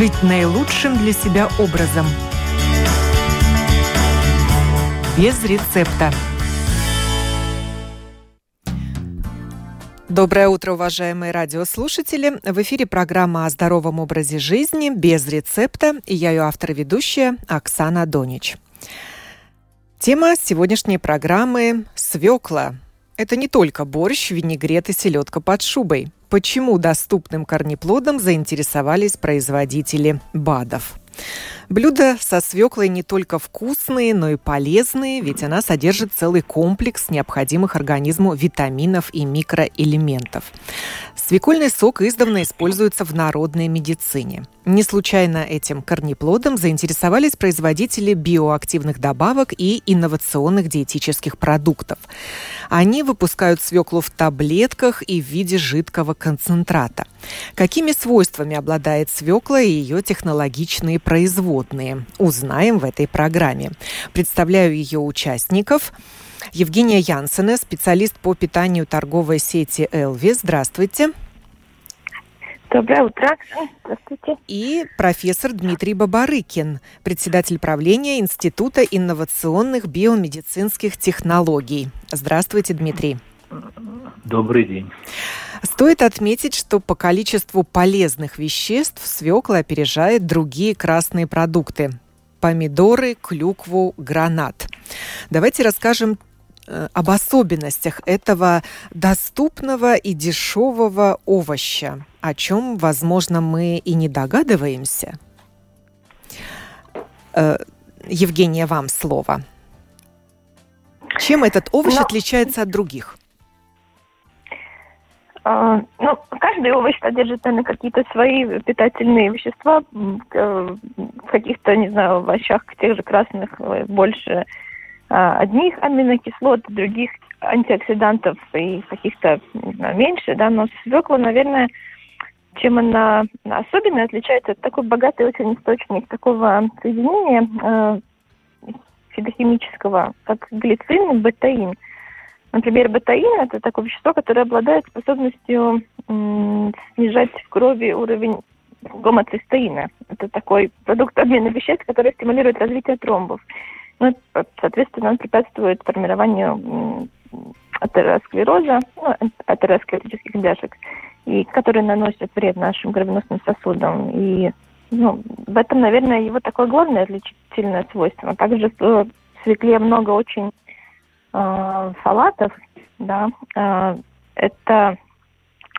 жить наилучшим для себя образом. Без рецепта. Доброе утро, уважаемые радиослушатели. В эфире программа о здоровом образе жизни без рецепта. И я ее автор-ведущая Оксана Донич. Тема сегодняшней программы – свекла. Это не только борщ, винегрет и селедка под шубой. Почему доступным корнеплодом заинтересовались производители БАДов? Блюда со свеклой не только вкусные, но и полезные, ведь она содержит целый комплекс необходимых организму витаминов и микроэлементов. Свекольный сок издавна используется в народной медицине. Не случайно этим корнеплодом заинтересовались производители биоактивных добавок и инновационных диетических продуктов. Они выпускают свеклу в таблетках и в виде жидкого концентрата. Какими свойствами обладает свекла и ее технологичные производные? Узнаем в этой программе. Представляю ее участников. Евгения Янсена, специалист по питанию торговой сети «Элви». Здравствуйте. Доброе утро. Здравствуйте. И профессор Дмитрий Бабарыкин, председатель правления Института инновационных биомедицинских технологий. Здравствуйте, Дмитрий. Добрый день. Стоит отметить, что по количеству полезных веществ свекла опережает другие красные продукты помидоры, клюкву, гранат. Давайте расскажем Э, об особенностях этого доступного и дешевого овоща, о чем, возможно, мы и не догадываемся. Э, Евгения, вам слово. Чем этот овощ Но... отличается от других? А, ну, каждый овощ содержит, наверное, какие-то свои питательные вещества. Э, в каких-то, не знаю, овощах, тех же красных, больше а, одних аминокислот, других антиоксидантов и каких-то знаю, меньше, да, но свекла, наверное, чем она особенно отличается, это такой богатый очень источник такого соединения э, фитохимического, как глицин и бетаин. Например, бетаин – это такое вещество, которое обладает способностью снижать в крови уровень гомоцистеина. Это такой продукт обмена веществ, который стимулирует развитие тромбов. Ну, соответственно, он препятствует формированию атеросклероза, ну, атеросклеротических бляшек, и которые наносят вред нашим кровеносным сосудам. И ну, в этом, наверное, его такое главное отличительное свойство. Также в свекле много очень э, салатов, да, э, это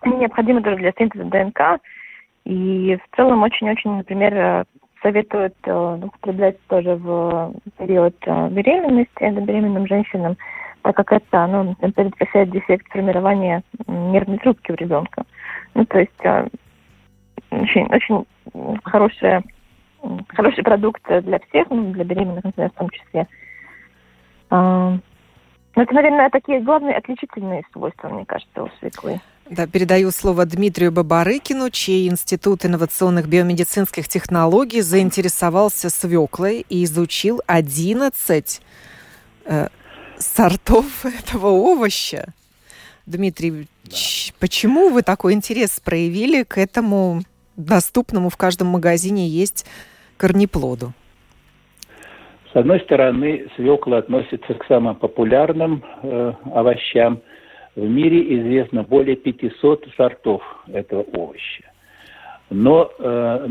необходимо даже для синтеза ДНК, и в целом очень-очень, например, советуют э, употреблять тоже в период э, беременности беременным женщинам, так как это ну, предотвращает дефект формирования нервной трубки у ребенка. Ну, то есть э, очень, очень хорошая, хороший продукт для всех, ну, для беременных, например, в том числе. Это, наверное, такие главные отличительные свойства, мне кажется, у свеклы. Да, передаю слово Дмитрию Бабарыкину, чей Институт инновационных биомедицинских технологий заинтересовался свеклой и изучил 11 э, сортов этого овоща. Дмитрий, да. почему вы такой интерес проявили к этому доступному в каждом магазине есть корнеплоду? С одной стороны, свекла относится к самым популярным э, овощам – в мире известно более 500 сортов этого овоща. Но э,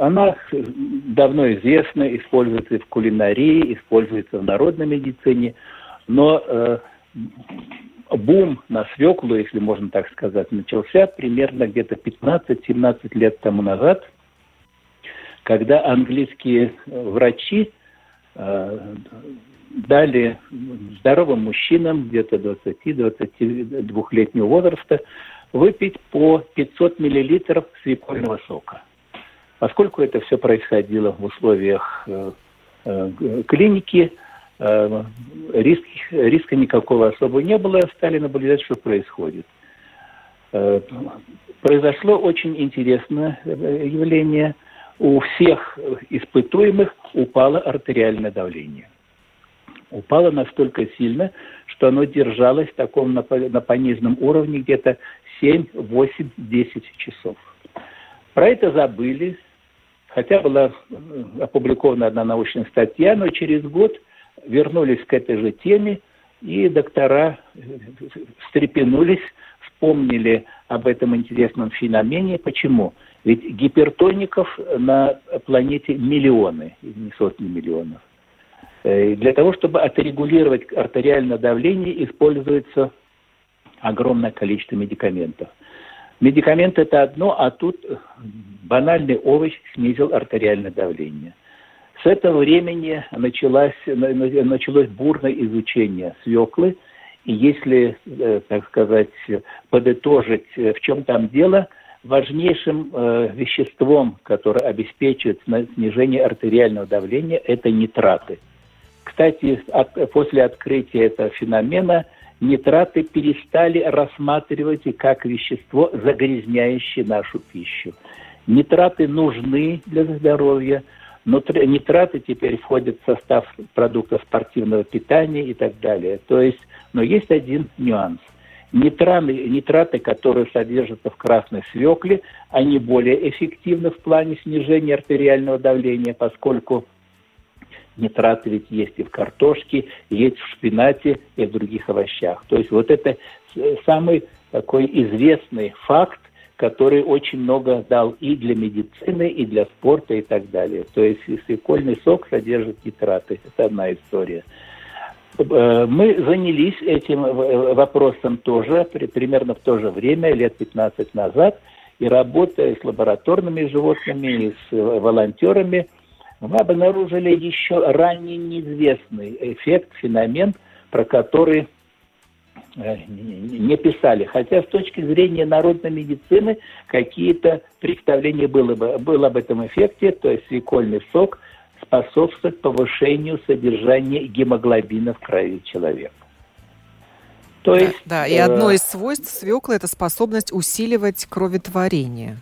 она давно известна, используется в кулинарии, используется в народной медицине. Но э, бум на свеклу, если можно так сказать, начался примерно где-то 15-17 лет тому назад, когда английские врачи э, дали здоровым мужчинам где-то 20-22-летнего возраста выпить по 500 миллилитров свекольного сока. Поскольку это все происходило в условиях э, э, клиники, э, риск, риска никакого особо не было, стали наблюдать, что происходит. Э, произошло очень интересное э, явление. У всех испытуемых упало артериальное давление упало настолько сильно, что оно держалось в таком на, на пониженном уровне где-то 7, 8, 10 часов. Про это забыли, Хотя была опубликована одна научная статья, но через год вернулись к этой же теме, и доктора встрепенулись, вспомнили об этом интересном феномене. Почему? Ведь гипертоников на планете миллионы, не сотни миллионов. Э, для того, чтобы отрегулировать артериальное давление, используется огромное количество медикаментов. Медикаменты – это одно, а тут банальный овощ снизил артериальное давление. С этого времени началось, началось бурное изучение свеклы. И если, э, так сказать, подытожить, э, в чем там дело, важнейшим э, веществом, которое обеспечивает снижение артериального давления, это нитраты. Кстати, от, после открытия этого феномена нитраты перестали рассматривать как вещество, загрязняющее нашу пищу. Нитраты нужны для здоровья, нитраты теперь входят в состав продуктов спортивного питания и так далее. То есть, но есть один нюанс. Нитраты, нитраты, которые содержатся в красной свекле, они более эффективны в плане снижения артериального давления, поскольку нитраты ведь есть и в картошке, есть в шпинате и в других овощах. То есть вот это самый такой известный факт, который очень много дал и для медицины, и для спорта, и так далее. То есть свекольный сок содержит нитраты. Это одна история. Э, мы занялись этим вопросом тоже, примерно в то же время, лет 15 назад, и работая с лабораторными животными, и с волонтерами, мы обнаружили еще ранее неизвестный эффект, феномен, про который Э, не писали. Хотя с точки зрения народной медицины какие-то представления было, бы, было об этом эффекте, то есть свекольный сок способствует повышению содержания гемоглобина в крови человека. То есть, да, да, и одно э, из свойств свеклы – это способность усиливать кроветворение.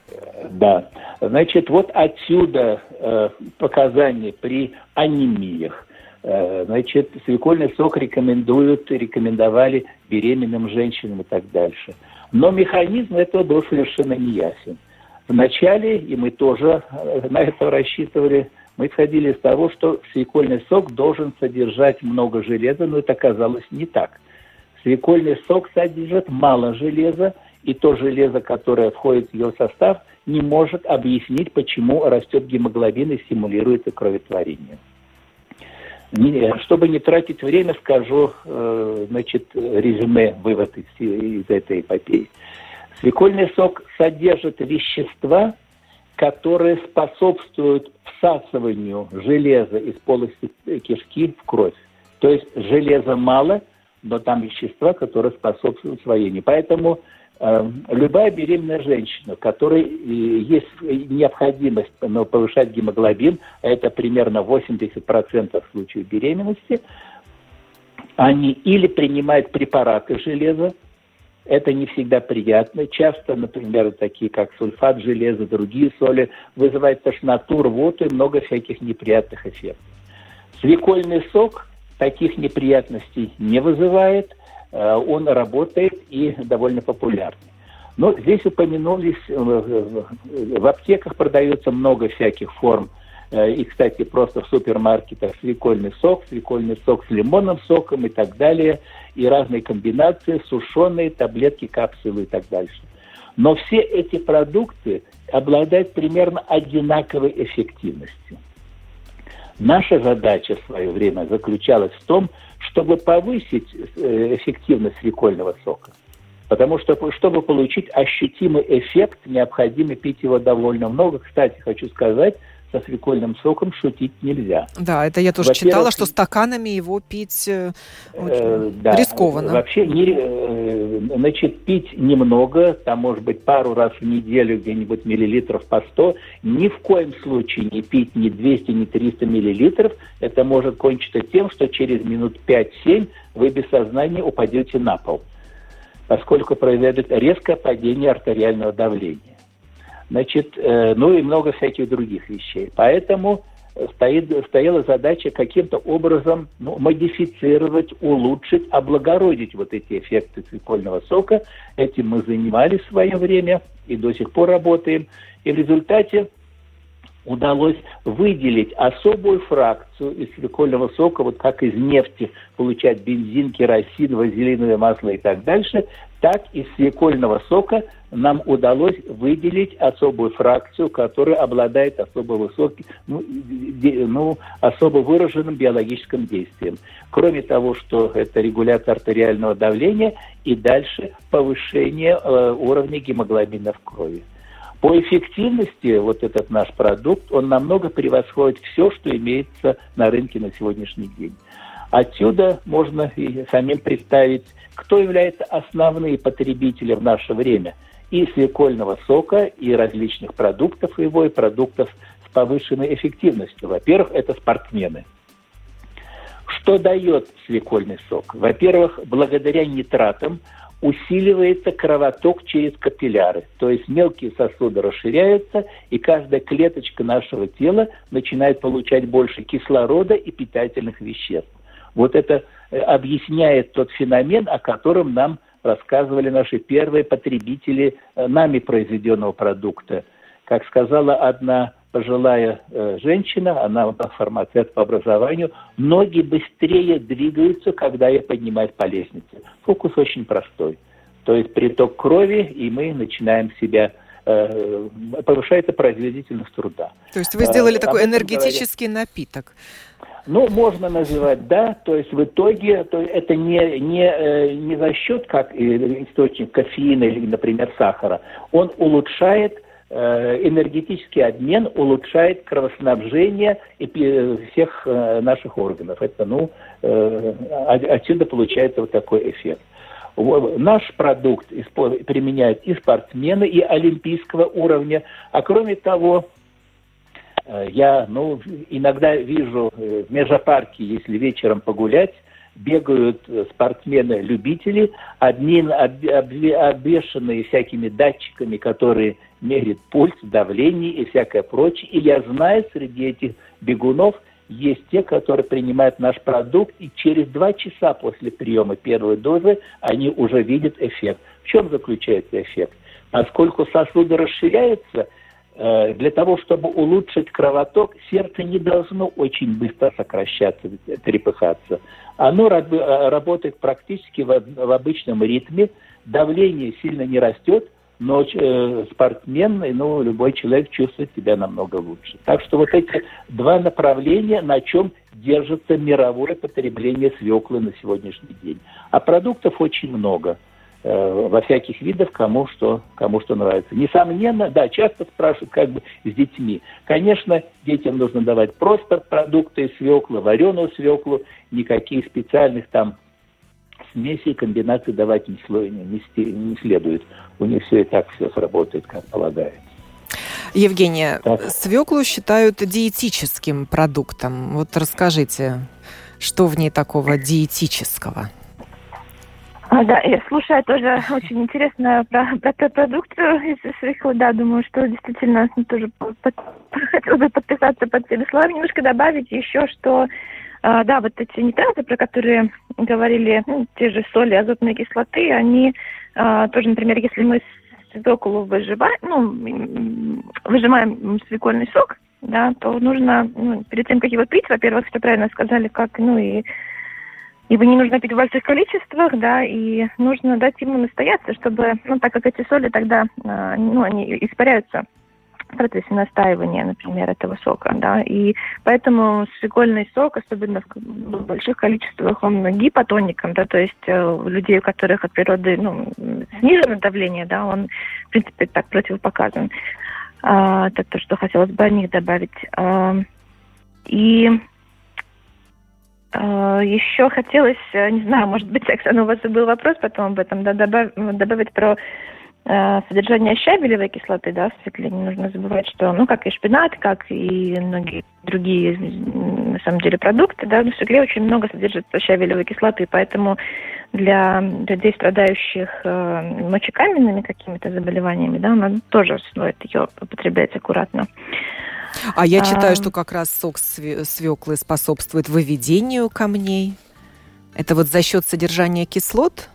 Да. Значит, вот отсюда э, показания при анемиях, Э, значит, свекольный сок рекомендуют, рекомендовали беременным женщинам и так дальше. Но механизм этого был совершенно неясен. Вначале, и мы тоже э, на это рассчитывали, мы исходили из того, что свекольный сок должен содержать много железа, но это оказалось не так. Свекольный сок содержит мало железа, и то железо, которое входит в его состав, не может объяснить, почему растет гемоглобин и стимулируется кроветворение. Чтобы не тратить время, скажу, э, значит, резюме, вывод из, из этой эпопеи. Свекольный сок содержит вещества, которые способствуют всасыванию железа из полости кишки в кровь. То есть железа мало, но там вещества, которые способствуют усвоению. Поэтому любая беременная женщина, которой э, есть необходимость ну, повышать гемоглобин, а это примерно 80% в случае беременности, они или принимают препараты железа, это не всегда приятно. Часто, например, такие как сульфат железа, другие соли, вызывают тошноту, рвоту и много всяких неприятных эффектов. Свекольный сок таких неприятностей не вызывает, Э, он работает и довольно популярный. Но здесь упомянулись, э, в аптеках продается много всяких форм. Э, и, кстати, просто в супермаркетах свекольный сок, свекольный сок с лимонным соком и так далее, и разные комбинации, сушеные, таблетки, капсулы и так дальше. Но все эти продукты обладают примерно одинаковой эффективностью. Наша задача в свое время заключалась в том, чтобы повысить э, эффективность свекольного сока. Потому что, чтобы получить ощутимый эффект, необходимо пить его довольно много. Кстати, хочу сказать, со свекольным соком шутить нельзя. Да, это я тоже читала, что стаканами его пить э, э, да, рискованно. Вообще, не, э, значит, пить немного, там, может быть, пару раз в неделю где-нибудь миллилитров по 100. Ни в коем случае не пить ни 200, ни 300 миллилитров. Это может кончиться тем, что через минут 5-7 вы без сознания упадете на пол, поскольку произойдет резкое падение артериального давления значит, э, ну и много всяких других вещей. Поэтому стоит, стояла задача каким-то образом ну, модифицировать, улучшить, облагородить вот эти эффекты цвекольного сока. Этим мы занимались в свое время и до сих пор работаем. И в результате удалось выделить особую фракцию из свекольного сока, вот как из нефти получать бензин, керосин, вазелиновое масло и так дальше, так из свекольного сока нам удалось выделить особую фракцию, которая обладает особо высоким, ну, де, ну, особо выраженным биологическим действием. Кроме того, что это регуляция артериального давления и дальше повышение э, уровня гемоглобина в крови. По эффективности вот этот наш продукт, он намного превосходит все, что имеется на рынке на сегодняшний день. Отсюда можно и самим представить, кто является основные потребители в наше время и свекольного сока, и различных продуктов его, и продуктов с повышенной эффективностью. Во-первых, это спортсмены. Что дает свекольный сок? Во-первых, благодаря нитратам усиливается кровоток через капилляры. То есть мелкие сосуды расширяются, и каждая клеточка нашего тела начинает получать больше кислорода и питательных веществ. Вот это э, объясняет тот феномен, о котором нам рассказывали наши первые потребители э, нами произведенного продукта. Как сказала одна пожилая э, женщина, она фармацевт по образованию, ноги быстрее двигаются, когда я поднимаюсь по лестнице. Фокус очень простой. То есть приток крови, и мы начинаем себя э, повышается производительность труда. То есть вы сделали а, такой энергетический говорили. напиток. Ну, можно называть, да, то есть в итоге то это не, не, э, не за счет как источник кофеина или, например, сахара. Он улучшает Э, энергетический обмен улучшает кровоснабжение всех э, наших органов. Это, ну, э, отсюда получается вот такой эффект. Наш продукт применяют и спортсмены, и олимпийского уровня. А кроме того, я ну, иногда вижу в межапарке, если вечером погулять, бегают спортсмены-любители, одни обвешанные всякими датчиками, которые мерит пульс, давление и всякое прочее. И я знаю, среди этих бегунов есть те, которые принимают наш продукт, и через два часа после приема первой дозы они уже видят эффект. В чем заключается эффект? Поскольку сосуды расширяются, э, для того, чтобы улучшить кровоток, сердце не должно очень быстро сокращаться, трепыхаться. Оно работает практически в обычном ритме, давление сильно не растет, но э, спортсмен, ну, любой человек чувствует себя намного лучше. Так что вот эти два направления, на чем держится мировое потребление свеклы на сегодняшний день. А продуктов очень много э, во всяких видах, кому что, кому что нравится. Несомненно, да, часто спрашивают, как бы с детьми. Конечно, детям нужно давать просто продукты свеклы, вареную свеклу, никаких специальных там смеси и комбинации давать не, не, не следует. У них все и так все сработает, как полагается. Евгения, так. свеклу считают диетическим продуктом. Вот расскажите, что в ней такого диетического? А, да, я слушаю тоже очень интересно про, про эту продукцию из свеклы. Да, думаю, что действительно тоже хотела бы подписаться под теми словами. Немножко добавить еще, что а, да, вот эти нитраты, про которые говорили, ну, те же соли, азотные кислоты, они а, тоже, например, если мы свеклу выживаем, ну, выжимаем свекольный сок, да, то нужно, ну, перед тем, как его пить, во-первых, все правильно сказали, как, ну, и его не нужно пить в больших количествах, да, и нужно дать ему настояться, чтобы, ну, так как эти соли тогда, а, ну, они испаряются в процессе настаивания, например, этого сока, да, и поэтому свекольный сок, особенно в больших количествах, он гипотоником, да, то есть э, у людей, у которых от природы, ну, снижено давление, да, он, в принципе, так противопоказан. А, это то, что хотелось бы о них добавить. А, и еще хотелось, э, не знаю, может быть, Оксана, у вас был вопрос потом об этом, да, добав, добавить про Э, содержание щавелевой кислоты, да, в свекле, не нужно забывать, что, ну, как и шпинат, как и многие другие, на самом деле, продукты, да, в свекле очень много содержится щавелевой кислоты, поэтому для людей, страдающих э, мочекаменными какими-то заболеваниями, да, надо тоже стоит ее употреблять аккуратно. А я читаю, а, что как раз сок свеклы способствует выведению камней. Это вот за счет содержания кислот?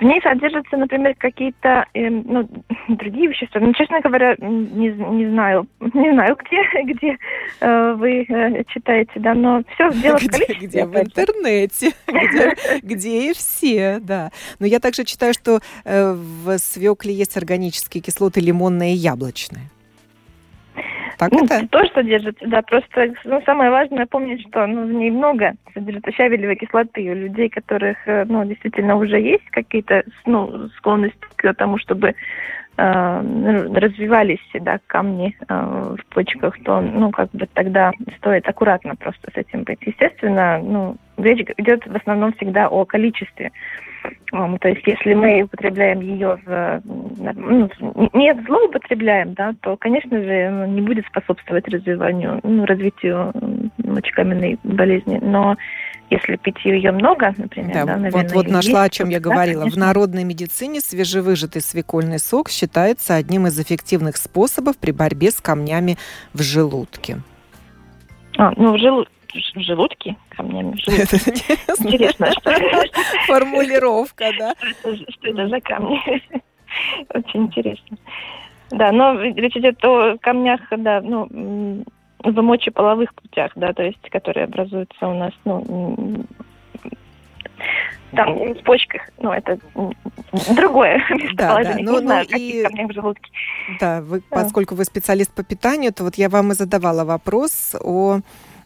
Ней содержатся, например, какие-то э, ну, другие вещества. Ну, честно говоря, не, не знаю, не знаю, где, где э, вы э, читаете, да, но все дело где, в количестве. Где в интернете, где, где и все, да. Но я также читаю, что э, в свекле есть органические кислоты лимонные и яблочные. Так ну, это? Тоже содержится, да. Просто ну, самое важное помнить, что ну, в ней много содержится щавелевой кислоты. У людей, которых э, ну, действительно уже есть какие-то ну, склонности к тому, чтобы развивались да, камни э, в почках, то ну, как бы тогда стоит аккуратно просто с этим быть. Естественно, ну, речь идет в основном всегда о количестве. То есть, если мы употребляем ее в, ну, не злоупотребляем, да, то, конечно же, не будет способствовать развиванию, ну, развитию мочекаменной болезни. Но если пить ее много, например, да, да наверное, вот, вот нашла, о чем я говорила. Конечно. В народной медицине свежевыжатый свекольный сок считается одним из эффективных способов при борьбе с камнями в желудке. А, ну, в, жел в желудке, камнями в желудке. Интересно, что Формулировка, да. Что это за камни? Очень интересно. Да, но речь идет о камнях, да, ну, в мочеполовых путях, да, то есть, которые образуются у нас, ну, там в почках, ну, это другое местоположение, да, да. Ну, не ну, знаю, и... камнях в желудке. Да, вы, поскольку вы специалист по питанию, то вот я вам и задавала вопрос о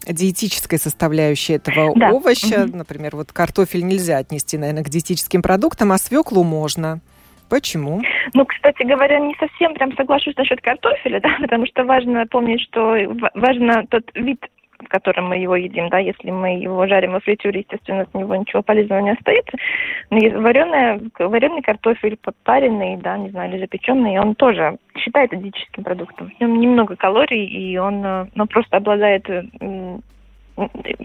диетической составляющей этого да. овоща. Угу. Например, вот картофель нельзя отнести, наверное, к диетическим продуктам, а свеклу можно. Почему? Ну, кстати говоря, не совсем прям соглашусь насчет картофеля, да, потому что важно помнить, что важно тот вид в котором мы его едим, да, если мы его жарим во фритюре, естественно, с него ничего полезного не остается. Но вареная, вареный картофель, подпаренный, да, не знаю, или запеченный, он тоже считается диетическим продуктом. В нем немного калорий, и он э, ну, просто обладает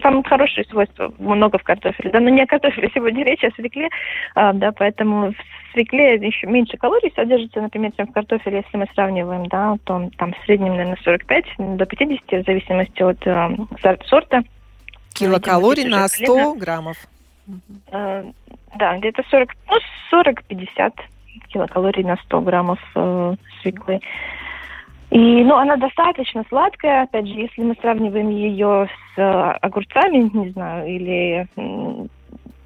там хорошие свойства, много в картофеле, да, но не о картофеле сегодня речь, а о свекле, а, да, поэтому свекле еще меньше калорий содержится, например, чем в картофеле, если мы сравниваем, да, то там в среднем, наверное, 45 до 50, в зависимости от э, сорта. Килокалорий на 100 граммов. Э, да, где-то 40, ну, 40-50 килокалорий на 100 граммов э, свеклы. И, ну, она достаточно сладкая, опять же, если мы сравниваем ее с э, огурцами, не знаю, или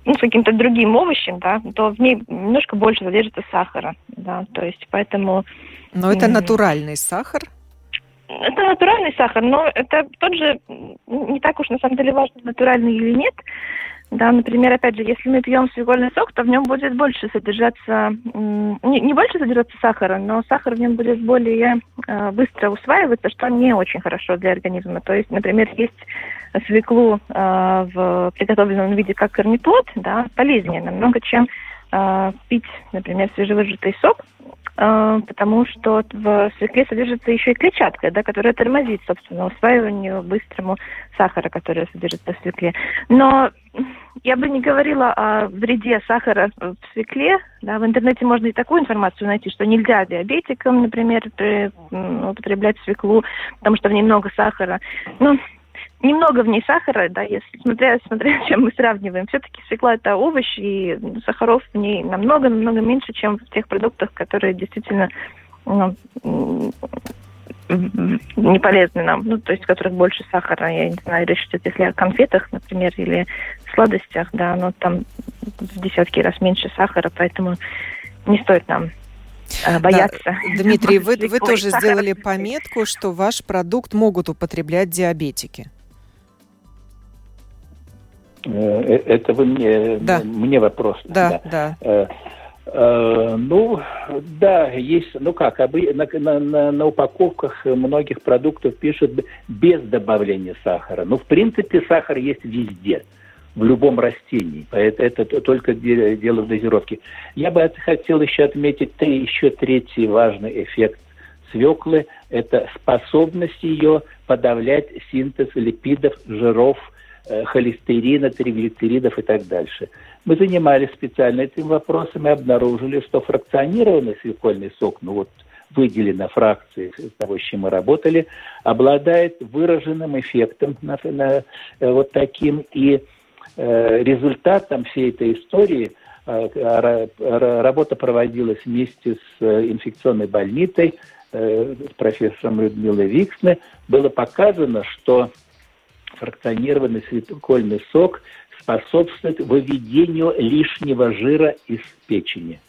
ну, с каким-то другим овощем, да, то в ней немножко больше содержится сахара, да, то есть поэтому... Но это натуральный сахар? Это натуральный сахар, но это тот же, не так уж на самом деле важно, натуральный или нет. Да, например, опять же, если мы пьем свекольный сок, то в нем будет больше содержаться, не, не больше содержаться сахара, но сахар в нем будет более э, быстро усваиваться, что не очень хорошо для организма. То есть, например, есть свеклу э, в приготовленном виде как корнеплод, да, полезнее намного, чем э, пить, например, свежевыжатый сок, потому что в свекле содержится еще и клетчатка, да, которая тормозит, собственно, усваиванию быстрому сахара, который содержится в свекле. Но я бы не говорила о вреде сахара в свекле. Да, в интернете можно и такую информацию найти, что нельзя диабетикам, например, употреблять свеклу, потому что в ней много сахара. Ну, немного в ней сахара, да, если смотря, смотря чем мы сравниваем. Все-таки свекла это овощ, и сахаров в ней намного-намного меньше, чем в тех продуктах, которые действительно ну, не полезны нам, ну, то есть в которых больше сахара, я не знаю, речь идет, если о конфетах, например, или сладостях, да, но там в десятки раз меньше сахара, поэтому не стоит нам э, бояться. Да. Дмитрий, вы, вы тоже сделали пометку, что ваш продукт могут употреблять диабетики. Э, э, это вы мне, да. мне вопрос. Да, да. да. Э, ну, да, есть, ну как, на, на, на упаковках многих продуктов пишут без добавления сахара. Ну, в принципе, сахар есть везде, в любом растении. Это, это только дело в дозировке. Я бы хотел еще отметить три, еще третий важный эффект свеклы. Это способность ее подавлять синтез липидов, жиров, холестерина, триглицеридов и так дальше. Мы занимались специально этим вопросом и обнаружили, что фракционированный свекольный сок, ну вот выделена фракции того, с чем мы работали, обладает выраженным эффектом на, на, э, вот таким и результатом всей этой истории работа проводилась вместе с инфекционной больницей, с профессором Людмилой Виксне. Было показано, что фракционированный свекольный сок способствует выведению лишнего жира из печени.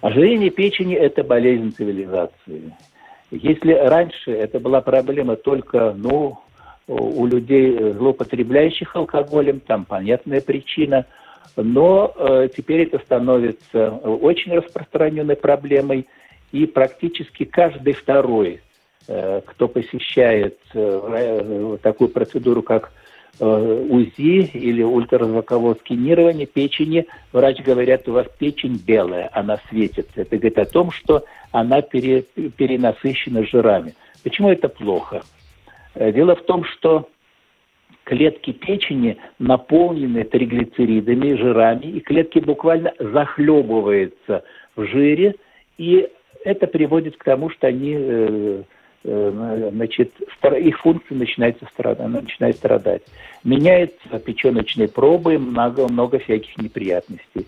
Ожирение печени – это болезнь цивилизации. Если раньше это была проблема только ну, у людей, злоупотребляющих алкоголем, там понятная причина, но э, теперь это становится очень распространенной проблемой, и практически каждый второй, э, кто посещает э, такую процедуру, как Э, УЗИ или ультразвуковое сканирование печени, врач говорит, у вас печень белая, она светится. Это говорит о том, что она пере, перенасыщена жирами. Почему это плохо? Э, дело в том, что клетки печени наполнены триглицеридами, жирами, и клетки буквально захлебываются в жире, и это приводит к тому, что они э, Э, значит, их функция начинает начинает страдать. Меняются печеночные пробы, много, много всяких неприятностей.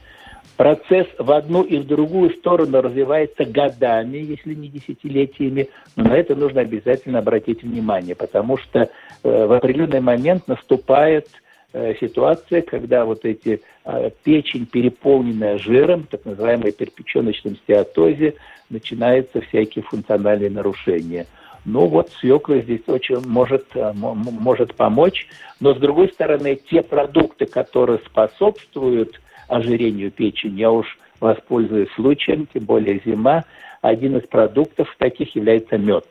Процесс в одну и в другую сторону развивается годами, если не десятилетиями, но на это нужно обязательно обратить внимание, потому что э, в определенный момент наступает э, ситуация, когда вот эти э, печень, переполненная жиром, так называемой перпеченочном стеатозе, начинаются всякие функциональные нарушения – ну вот свекла здесь очень может, э, может помочь. Но с другой стороны, те продукты, которые способствуют ожирению печени, я уж воспользуюсь случаем, тем более зима, один из продуктов таких является мед.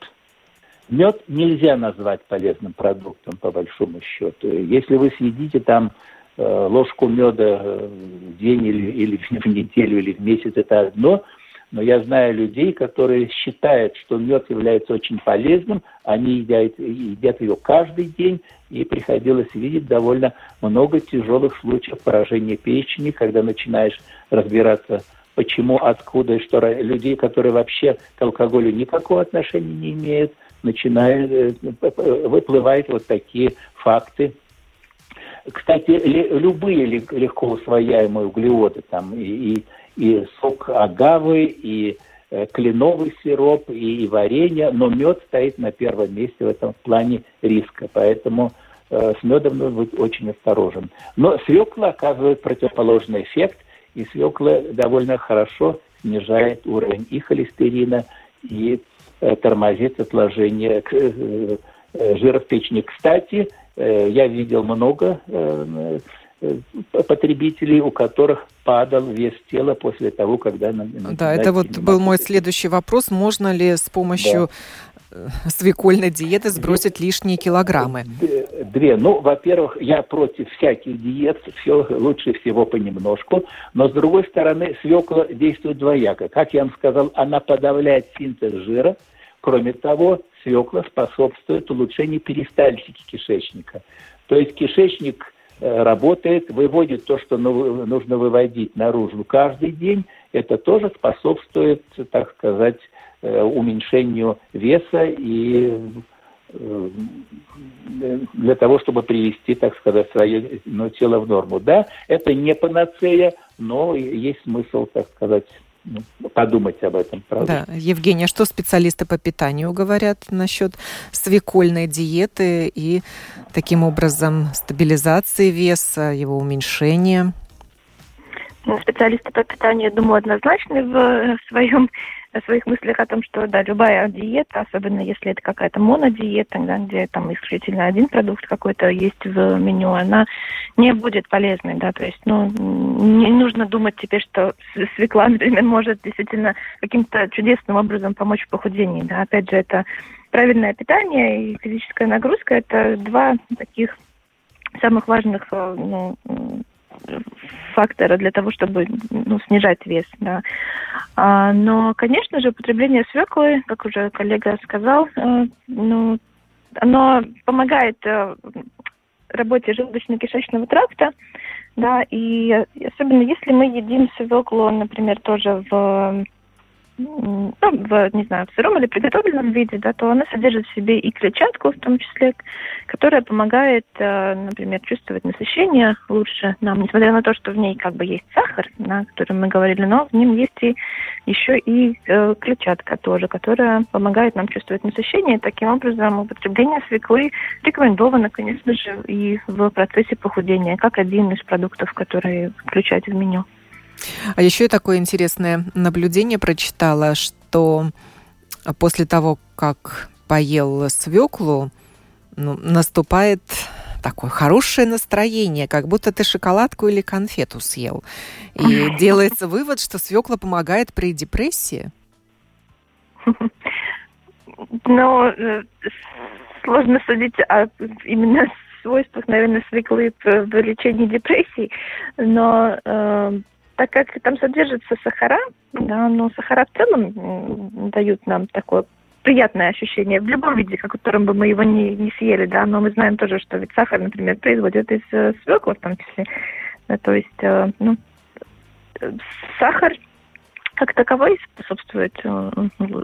Мед нельзя назвать полезным продуктом, по большому счету. Если вы съедите там э, ложку меда в день или, или в неделю или в месяц, это одно – но я знаю людей, которые считают, что мед является очень полезным, они едят, едят его каждый день, и приходилось видеть довольно много тяжелых случаев поражения печени, когда начинаешь разбираться, почему, откуда и что. Людей, которые вообще к алкоголю никакого отношения не имеют, начинают, э, выплывают вот такие факты. Кстати, любые легко усвояемые углеводы, там и, и и сок агавы, и э, кленовый сироп, и, варенье, но мед стоит на первом месте в этом плане риска, поэтому э, с медом нужно быть очень осторожен. Но свекла оказывает противоположный эффект, и свекла довольно хорошо снижает уровень и холестерина, и э, тормозит отложение э, жира в печени. Кстати, я видел много потребителей, у которых падал вес тела после того, когда... Да, это вот был мой следующий вопрос. Можно ли с помощью да. Э, свекольной диеты сбросить лишние килограммы? Две. Ну, во-первых, я против всяких диет, все лучше всего понемножку, но с другой стороны, свекла действует двояко. Как я вам сказал, она подавляет синтез жира, Кроме того, свекла способствует улучшению перистальтики кишечника. То есть кишечник Э, работает, выводит то, что нужно выводить наружу каждый день, это тоже способствует, так сказать, э, уменьшению веса и э, для того, чтобы привести, так сказать, свое ну, тело в норму. Да, это не панацея, но есть смысл, так сказать, подумать об этом. Правда? Да, Евгения, что специалисты по питанию говорят насчет свекольной диеты и таким образом стабилизации веса, его уменьшения? Ну, специалисты по питанию, думаю, однозначны в своем о своих мыслях о том, что да, любая диета, особенно если это какая-то монодиета, да, где там исключительно один продукт какой-то есть в меню, она не будет полезной, да, то есть, ну, не нужно думать теперь, что свекла, например, может действительно каким-то чудесным образом помочь в похудении, да, опять же, это правильное питание и физическая нагрузка, это два таких самых важных э, ну, фактора для того, чтобы ну, снижать вес. Да. А, но, конечно же, употребление свеклы, как уже коллега сказал, э, ну, оно помогает э, работе желудочно-кишечного тракта, да, и особенно если мы едим свеклу, например, тоже в ну, в, не знаю, в сыром или приготовленном виде, да, то она содержит в себе и клетчатку, в том числе, которая помогает, э, например, чувствовать насыщение лучше нам, несмотря на то, что в ней как бы есть сахар, о котором мы говорили, но в нем есть и еще и э, клетчатка тоже, которая помогает нам чувствовать насыщение. Таким образом, употребление свеклы рекомендовано, конечно же, и в процессе похудения, как один из продуктов, которые включать в меню. А еще такое интересное наблюдение прочитала, что после того, как поел свеклу, ну, наступает такое хорошее настроение, как будто ты шоколадку или конфету съел. И делается вывод, что свекла помогает при депрессии. Но э, сложно судить о именно свойствах, наверное, свеклы в лечении депрессии, но э, так как там содержатся сахара, да, но сахара в целом дают нам такое приятное ощущение в любом виде, в котором бы мы его не, не съели, да, но мы знаем тоже, что ведь сахар, например, производят из э, свеклы в том числе. Да, то есть, э, ну, сахар как таковой способствует э,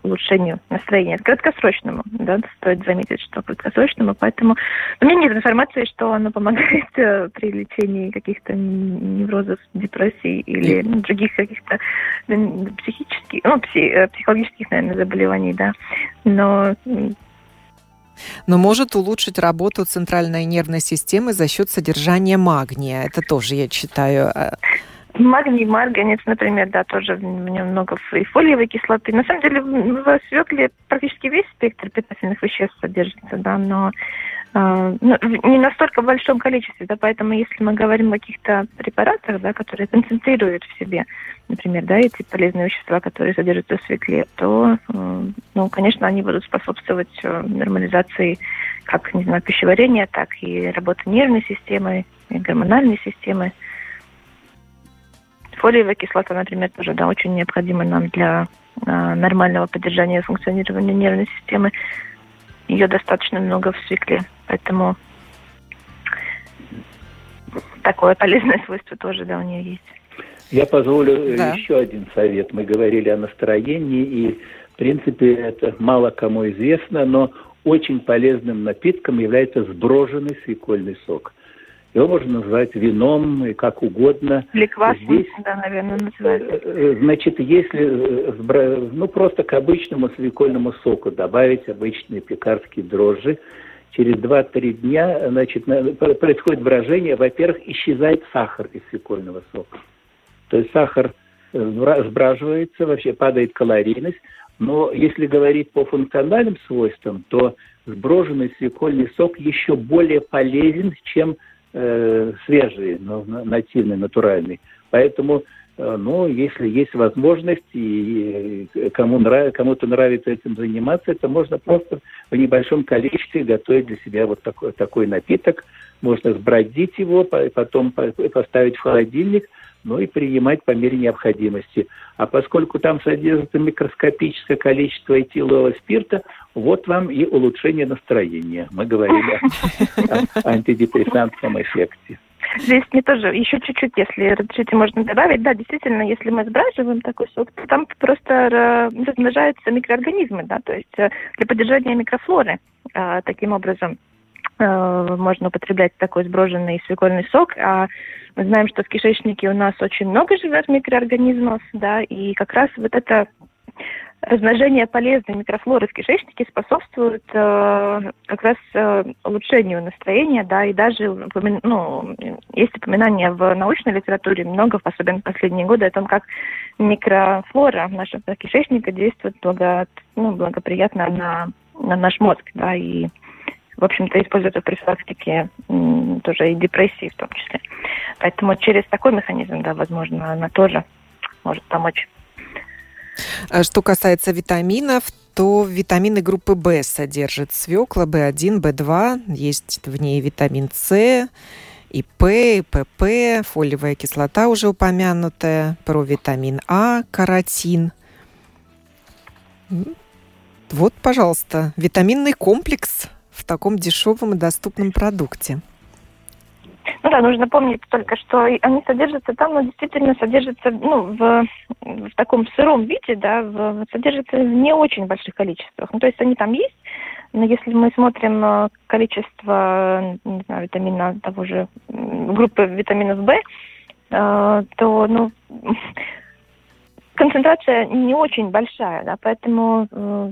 улучшению настроения, краткосрочному, да, стоит заметить, что краткосрочному, поэтому у меня нет информации, что оно помогает э, при лечении каких-то неврозов, депрессий или ну, других каких-то психических, ну, э, психологических, наверное, заболеваний, да, но но может улучшить работу центральной нервной системы за счет содержания магния. Это тоже, я читаю, Магний, марганец, например, да, тоже в нем много и фолиевой кислоты. На самом деле в свекле практически весь спектр питательных веществ содержится, да, но э, ну, не настолько в большом количестве, да, поэтому если мы говорим о каких-то препаратах, да, которые концентрируют в себе, например, да, эти полезные вещества, которые содержатся в свекле, то, э, ну, конечно, они будут способствовать э, нормализации как, не знаю, пищеварения, так и работы нервной системы, и гормональной системы. Фолиевая кислота, например, тоже да, очень необходима нам для э, нормального поддержания функционирования нервной системы. Ее достаточно много в свекле, поэтому такое полезное свойство тоже да, у нее есть. Я позволю да. еще один совет. Мы говорили о настроении, и, в принципе, это мало кому известно, но очень полезным напитком является сброженный свекольный сок. Его можно назвать вином и как угодно. Или квасом, Здесь, да, наверное, называется. Э, э, значит, если э, ну, просто к обычному свекольному соку добавить обычные пекарские дрожжи, через 2-3 дня значит, происходит брожение. Во-первых, исчезает сахар из свекольного сока. То есть сахар сбраживается, вообще падает калорийность. Но если говорить по функциональным свойствам, то сброженный свекольный сок еще более полезен, чем э, свежий, нативный, натуральный. Поэтому, э, ну, если есть возможность и, и кому нрав, кому-то нравится этим заниматься, это можно просто в небольшом количестве готовить для себя вот такой, такой напиток. Можно сбродить его, потом поставить в холодильник, ну и принимать по мере необходимости. А поскольку там содержится микроскопическое количество этилового спирта, вот вам и улучшение настроения. Мы говорили о антидепрессантном эффекте. Здесь мне тоже еще чуть-чуть, если разрешите, можно добавить. Да, действительно, если мы сбраживаем такой сок, то там просто размножаются микроорганизмы, да, то есть э, для поддержания микрофлоры э, таким образом э, можно употреблять такой сброженный свекольный сок, а мы знаем, что в кишечнике у нас очень много живет микроорганизмов, да, и как раз вот это размножение полезной микрофлоры в кишечнике способствует э, как раз э, улучшению настроения, да, и даже ну, есть упоминания в научной литературе много, особенно в последние годы, о том, как микрофлора нашего кишечника действует благо, ну, благоприятно на, на наш мозг, да, и в общем-то, используется в профилактике тоже и депрессии в том числе. Поэтому через такой механизм, да, возможно, она тоже может помочь. А что касается витаминов, то витамины группы В содержит свекла, В1, В2, есть в ней витамин С, и П, и ПП, фолиевая кислота уже упомянутая, провитамин А, каротин. Вот, пожалуйста, витаминный комплекс в таком дешевом и доступном продукте. Ну да, нужно помнить только, что они содержатся там, но действительно содержатся ну, в, в таком сыром виде, да, в, содержатся в не очень больших количествах. Ну, то есть они там есть, но если мы смотрим э, количество, не знаю, витамина того же, группы витаминов В, э, то, ну, концентрация не очень большая, да, поэтому э,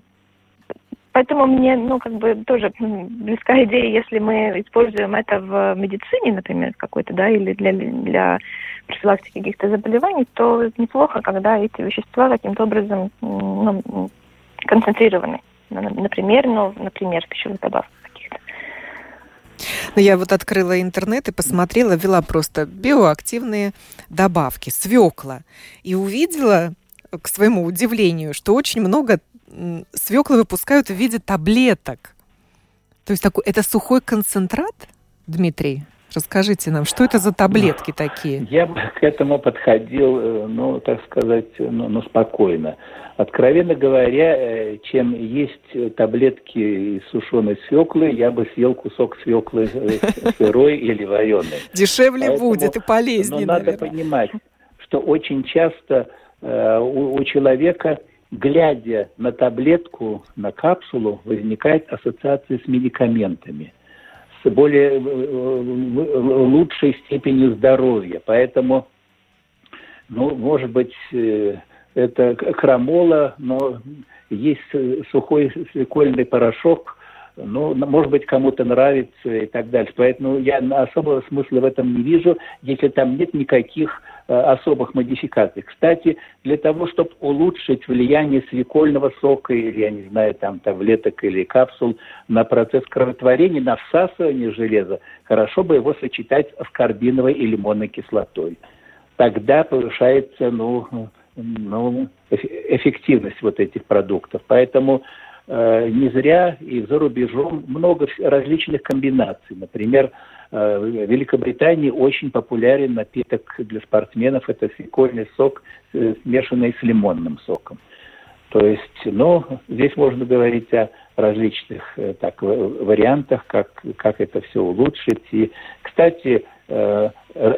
Поэтому мне, ну, как бы тоже близка идея, если мы используем это в медицине, например, какой-то, да, или для, для профилактики каких-то заболеваний, то неплохо, когда эти вещества каким-то образом ну, концентрированы. Например, ну, например, в пищевых добавках каких-то. Ну, я вот открыла интернет и посмотрела, ввела просто биоактивные добавки, свекла. И увидела, к своему удивлению, что очень много свеклы выпускают в виде таблеток. То есть такой, это сухой концентрат, Дмитрий? Расскажите нам, что это за таблетки такие? Я бы к этому подходил, э, ну, так сказать, ну, ну спокойно. Откровенно говоря, э, чем есть таблетки из сушеной свеклы, я бы съел кусок свеклы э, сырой или вареной. Дешевле Поэтому, будет и полезнее, Но надо понимать, что очень часто э, у, у человека глядя на таблетку, на капсулу, возникает ассоциация с медикаментами, с более э, э, лучшей степенью здоровья. Поэтому, ну, может быть, э, это крамола, но есть сухой свекольный порошок, ну, может быть, кому-то нравится и так дальше. Поэтому я особого смысла в этом не вижу, если там нет никаких э, особых модификаций. Кстати, для того, чтобы улучшить влияние свекольного сока или, я не знаю, там таблеток или капсул на процесс кроветворения, на всасывание железа, хорошо бы его сочетать с карбиновой и лимонной кислотой. Тогда повышается, ну, ну, эффективность вот этих продуктов. Поэтому Э, не зря и за рубежом много различных комбинаций. Например, э, в Великобритании очень популярен напиток для спортсменов. Это свекольный сок, э, смешанный с лимонным соком. То есть, ну, здесь можно говорить о различных так, вариантах, как, как это все улучшить. И, кстати,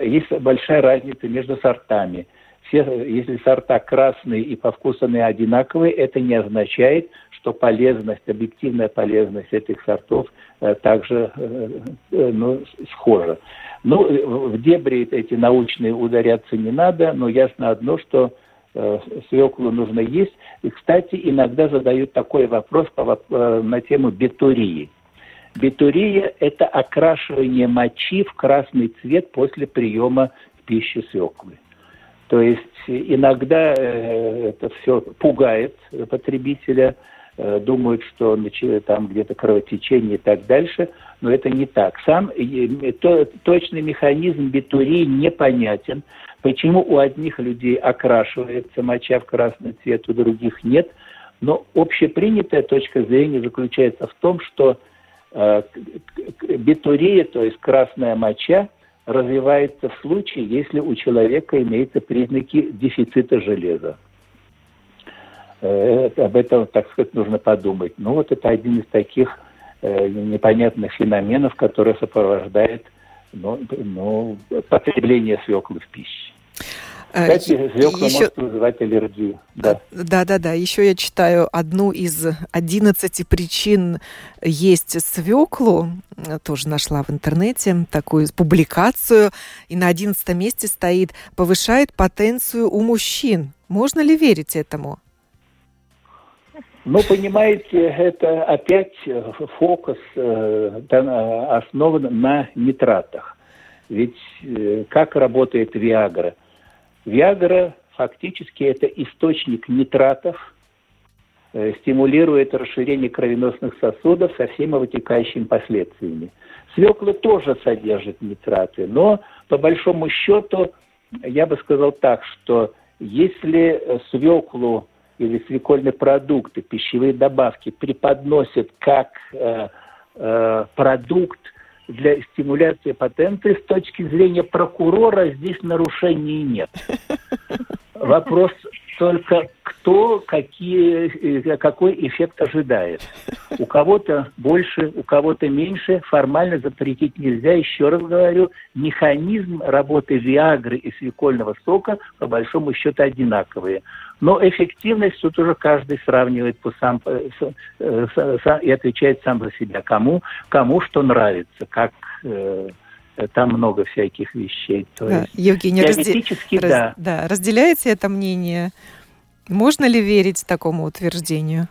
есть большая разница между сортами – все, если сорта красные и по вкусу они одинаковые, это не означает, что полезность, объективная полезность этих сортов э, также э, э ну, схожа. Ну, в дебри эти научные ударяться не надо, но ясно одно, что свеклу нужно есть. И, кстати, иногда задают такой вопрос на тему бетурии. Бетурия – это окрашивание мочи в красный цвет после приема пищи свеклы. То есть иногда это все пугает потребителя, думают, что там где-то кровотечение и так дальше, но это не так. Сам то, точный механизм битурии непонятен. Почему у одних людей окрашивается моча в красный цвет, у других нет. Но общепринятая точка зрения заключается в том, что э, битурия, то есть красная моча, развивается в случае, если у человека имеются признаки дефицита железа. Э, об этом, так сказать, нужно подумать. Ну вот это один из таких э, непонятных феноменов, который сопровождает ну, ну, потребление свеклы в пище. Кстати, э, свекла еще... может вызывать аллергию. Да. да, да, да. Еще я читаю одну из 11 причин есть свеклу. Тоже нашла в интернете такую публикацию. И на 11 месте стоит «Повышает потенцию у мужчин». Можно ли верить этому? Ну, понимаете, это опять фокус э, основан на нитратах. Ведь э, как работает Виагра – Виагра фактически это источник нитратов, э, стимулирует расширение кровеносных сосудов со всеми вытекающими последствиями. Свекла тоже содержит нитраты, но по большому счету я бы сказал так, что если свеклу или свекольные продукты, пищевые добавки преподносят как э, э, продукт для стимуляции потенции с точки зрения прокурора здесь нарушений нет. Вопрос только, кто какие, какой эффект ожидает. У кого-то больше, у кого-то меньше. Формально запретить нельзя. Еще раз говорю, механизм работы Виагры и свекольного сока по большому счету одинаковые. Но эффективность тут уже каждый сравнивает по сам, э, сам, и отвечает сам за себя. Кому, кому что нравится, как э, там много всяких вещей. То да, есть, Евгений, разде... раз... да. да. Разделяете это мнение? Можно ли верить такому утверждению?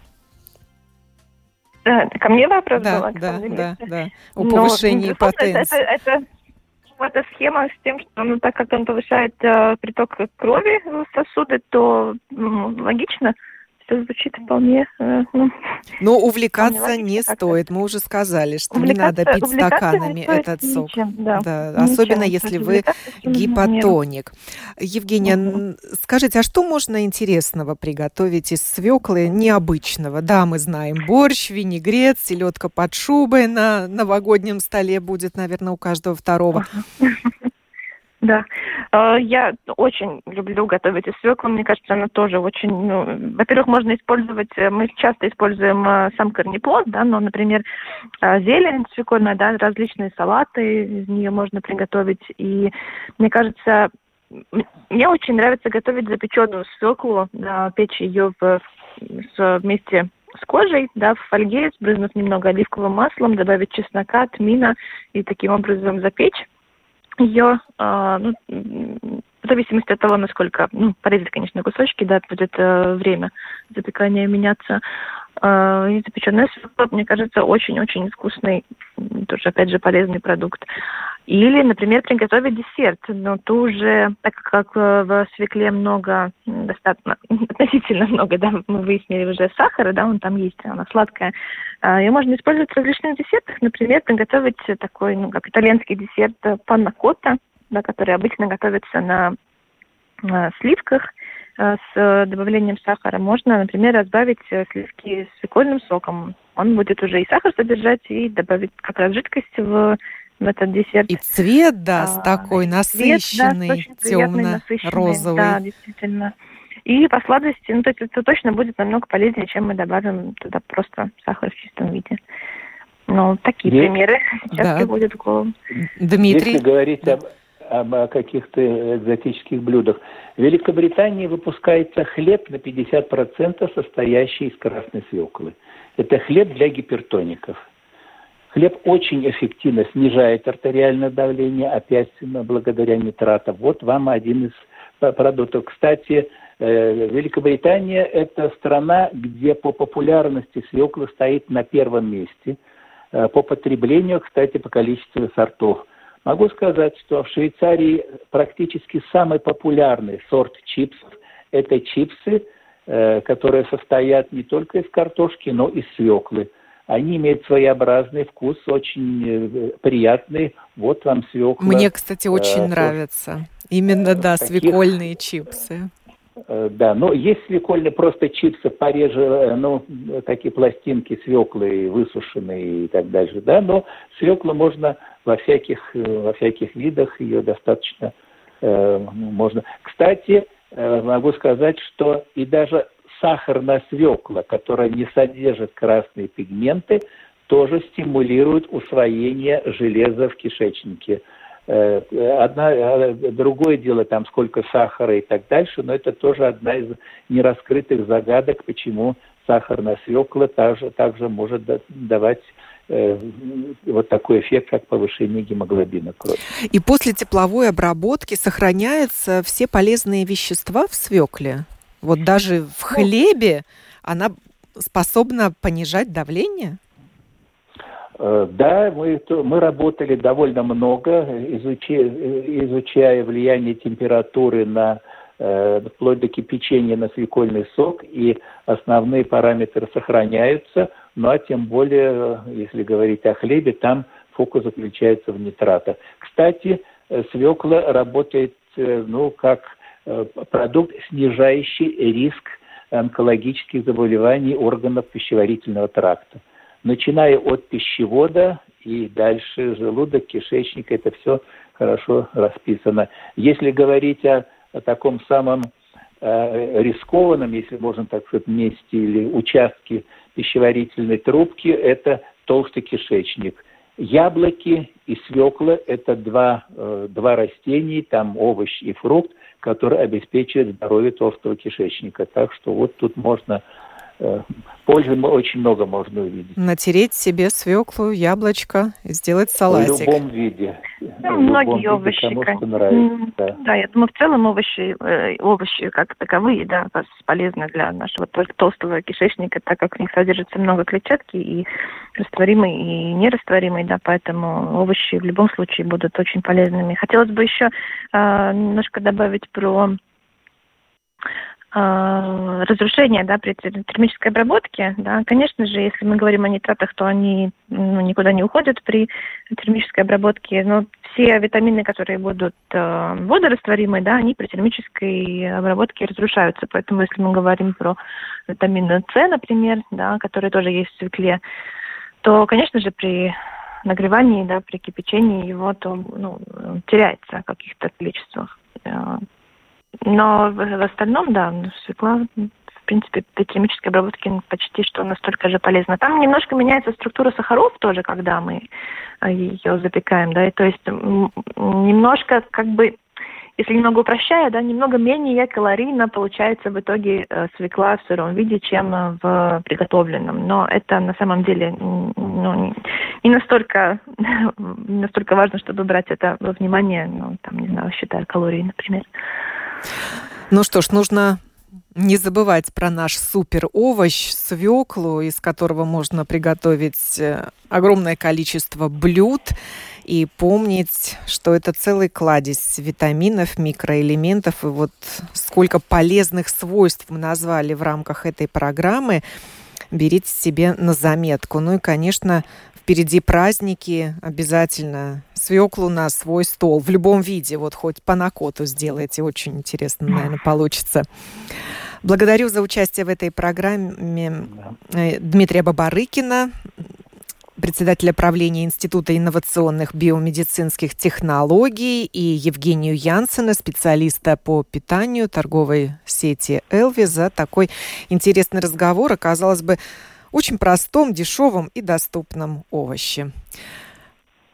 Да, ко мне вопрос да, был, да, да, да, о повышении Но, потенции. Это, это, эта схема с тем, что ну, так как он повышает э, приток крови в сосуды, то ну, логично, это звучит вполне... Э, ну, Но увлекаться не стоит. Мы уже сказали, что не надо пить стаканами этот сок. Ничем, да, да, особенно если вы гипотоник. Евгения, угу. скажите, а что можно интересного приготовить из свеклы необычного? Да, мы знаем борщ, винегрет, селедка под шубой на новогоднем столе будет, наверное, у каждого второго. Да, э, я очень люблю готовить из свеклы. Мне кажется, она тоже очень, ну, во-первых, можно использовать, э, мы часто используем э, сам корнеплод, да, но, например, зелень свекольная, да, различные салаты из нее можно приготовить. И мне кажется, мне очень нравится готовить запеченную свеклу, да, печь ее в, с, вместе с кожей, да, в фольге, сбрызнув немного оливковым маслом, добавить чеснока, тмина и таким образом запечь ее, а, ну, в зависимости от того, насколько, ну, порезать, конечно, кусочки, да, будет э, время запекания меняться. Э, и запеченная свекла, мне кажется, очень-очень вкусный, тоже, опять же, полезный продукт. Или, например, приготовить десерт, но то уже, так как в свекле много, достаточно, относительно много, да, мы выяснили уже сахара, да, он там есть, она сладкая, э, ее можно использовать в различных десертах, например, приготовить такой, ну, как итальянский десерт панна котта, да, который обычно готовится на э, сливках, Э, с добавлением сахара. Можно, например, разбавить э, сливки с свекольным соком. Он будет уже и сахар содержать, и добавить как раз жидкость в, в этот десерт. И цвет даст а, такой насыщенный, темно-розовый. Да, действительно. И по сладости, ну, то есть это точно будет намного полезнее, чем мы добавим туда просто сахар в чистом виде. Ну, такие Есть? примеры сейчас да. приходят в голову. Дмитрий? Если говорить об, об каких-то экзотических блюдах. В Великобритании выпускается хлеб на 50% состоящий из красной свеклы. Это хлеб для гипертоников. Хлеб очень эффективно снижает артериальное давление, опять благодаря нитратам. Вот вам один из продуктов. Кстати, э, Великобритания – это страна, где по популярности свекла стоит на первом месте. Э, по потреблению, кстати, по количеству сортов – Могу сказать, что в Швейцарии практически самый популярный сорт чипсов – это чипсы, э, которые состоят не только из картошки, но и свеклы. Они имеют своеобразный вкус, очень э, приятный. Вот вам свекла. Мне, кстати, очень э, нравится. Именно, да, таких... свекольные чипсы. Э, да, но есть свекольные просто чипсы пореже, ну, такие пластинки свеклы высушенные и так дальше, да, но свеклу можно во всяких, э, во всяких видах, ее достаточно э, можно. Кстати, э, могу сказать, что и даже сахарная свекла, которая не содержит красные пигменты, тоже стимулирует усвоение железа в кишечнике. Э, одна, э, другое дело, там сколько сахара и так дальше, но это тоже одна из нераскрытых загадок, почему сахарная свекла также, также может давать э, вот такой эффект, как повышение гемоглобина крови. И после тепловой обработки сохраняются все полезные вещества в свекле? Вот даже в ну, хлебе она способна понижать давление? Э, да, мы, мы работали довольно много, изучая, изучая влияние температуры на э, вплоть до кипячения на свекольный сок, и основные параметры сохраняются, ну а тем более, если говорить о хлебе, там фокус заключается в нитратах. Кстати, э, свекла работает ну, как продукт, снижающий риск онкологических заболеваний органов пищеварительного тракта начиная от пищевода и дальше желудок, кишечник, это все хорошо расписано. Если говорить о, о таком самом э, рискованном, если можно так сказать, месте или участке пищеварительной трубки, это толстый кишечник. Яблоки и свекла – это два, э, два растения, там овощ и фрукт, которые обеспечивают здоровье толстого кишечника. Так что вот тут можно пользы очень много можно увидеть. Натереть себе свеклу, яблочко, сделать салатик. В любом виде. Ну, в многие виде, овощи. Кому что нравится, да. да, я думаю, в целом овощи, э, овощи как таковые, да, полезны для нашего толстого кишечника, так как в них содержится много клетчатки и растворимой, и нерастворимой, да, поэтому овощи в любом случае будут очень полезными. Хотелось бы еще э, немножко добавить про э, разрушения да, при термической обработке, да, конечно же, если мы говорим о нитратах, то они ну, никуда не уходят при термической обработке, но все витамины, которые будут э, водорастворимые, да, они при термической обработке разрушаются. Поэтому если мы говорим про витамин С, например, да, который тоже есть в свекле, то, конечно же, при нагревании, да, при кипячении его то ну, теряется в каких-то количествах. Но в остальном, да, свекла, в принципе, при термической обработке почти что настолько же полезна. Там немножко меняется структура сахаров тоже, когда мы э, ее запекаем, да, и то есть немножко как бы если немного упрощая, да, немного менее калорийно получается в итоге э, свекла в сыром виде, чем э, в приготовленном. Но это на самом деле ну, не настолько, не настолько важно, чтобы брать это во внимание, ну, там, не знаю, считая калории, например. Ну что ж, нужно не забывать про наш супер овощ, свеклу, из которого можно приготовить э, огромное количество блюд и помнить, что это целый кладезь витаминов, микроэлементов. И вот сколько полезных свойств мы назвали в рамках этой программы, берите себе на заметку. Ну и, конечно, впереди праздники, обязательно свеклу на свой стол в любом виде, вот хоть по накоту сделайте, очень интересно, наверное, получится. Благодарю за участие в этой программе э, Дмитрия Бабарыкина, председателя правления Института инновационных биомедицинских технологий, и Евгению Янсена, специалиста по питанию торговой сети «Элви», за такой интересный разговор. Оказалось бы, очень простом, дешевом и доступном овоще.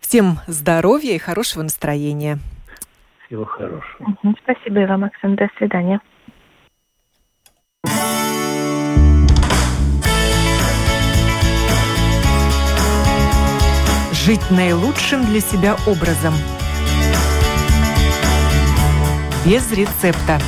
Всем здоровья и хорошего настроения. Всего хорошего. Спасибо и вам, Оксана. До свидания. Жить наилучшим для себя образом. Без рецепта.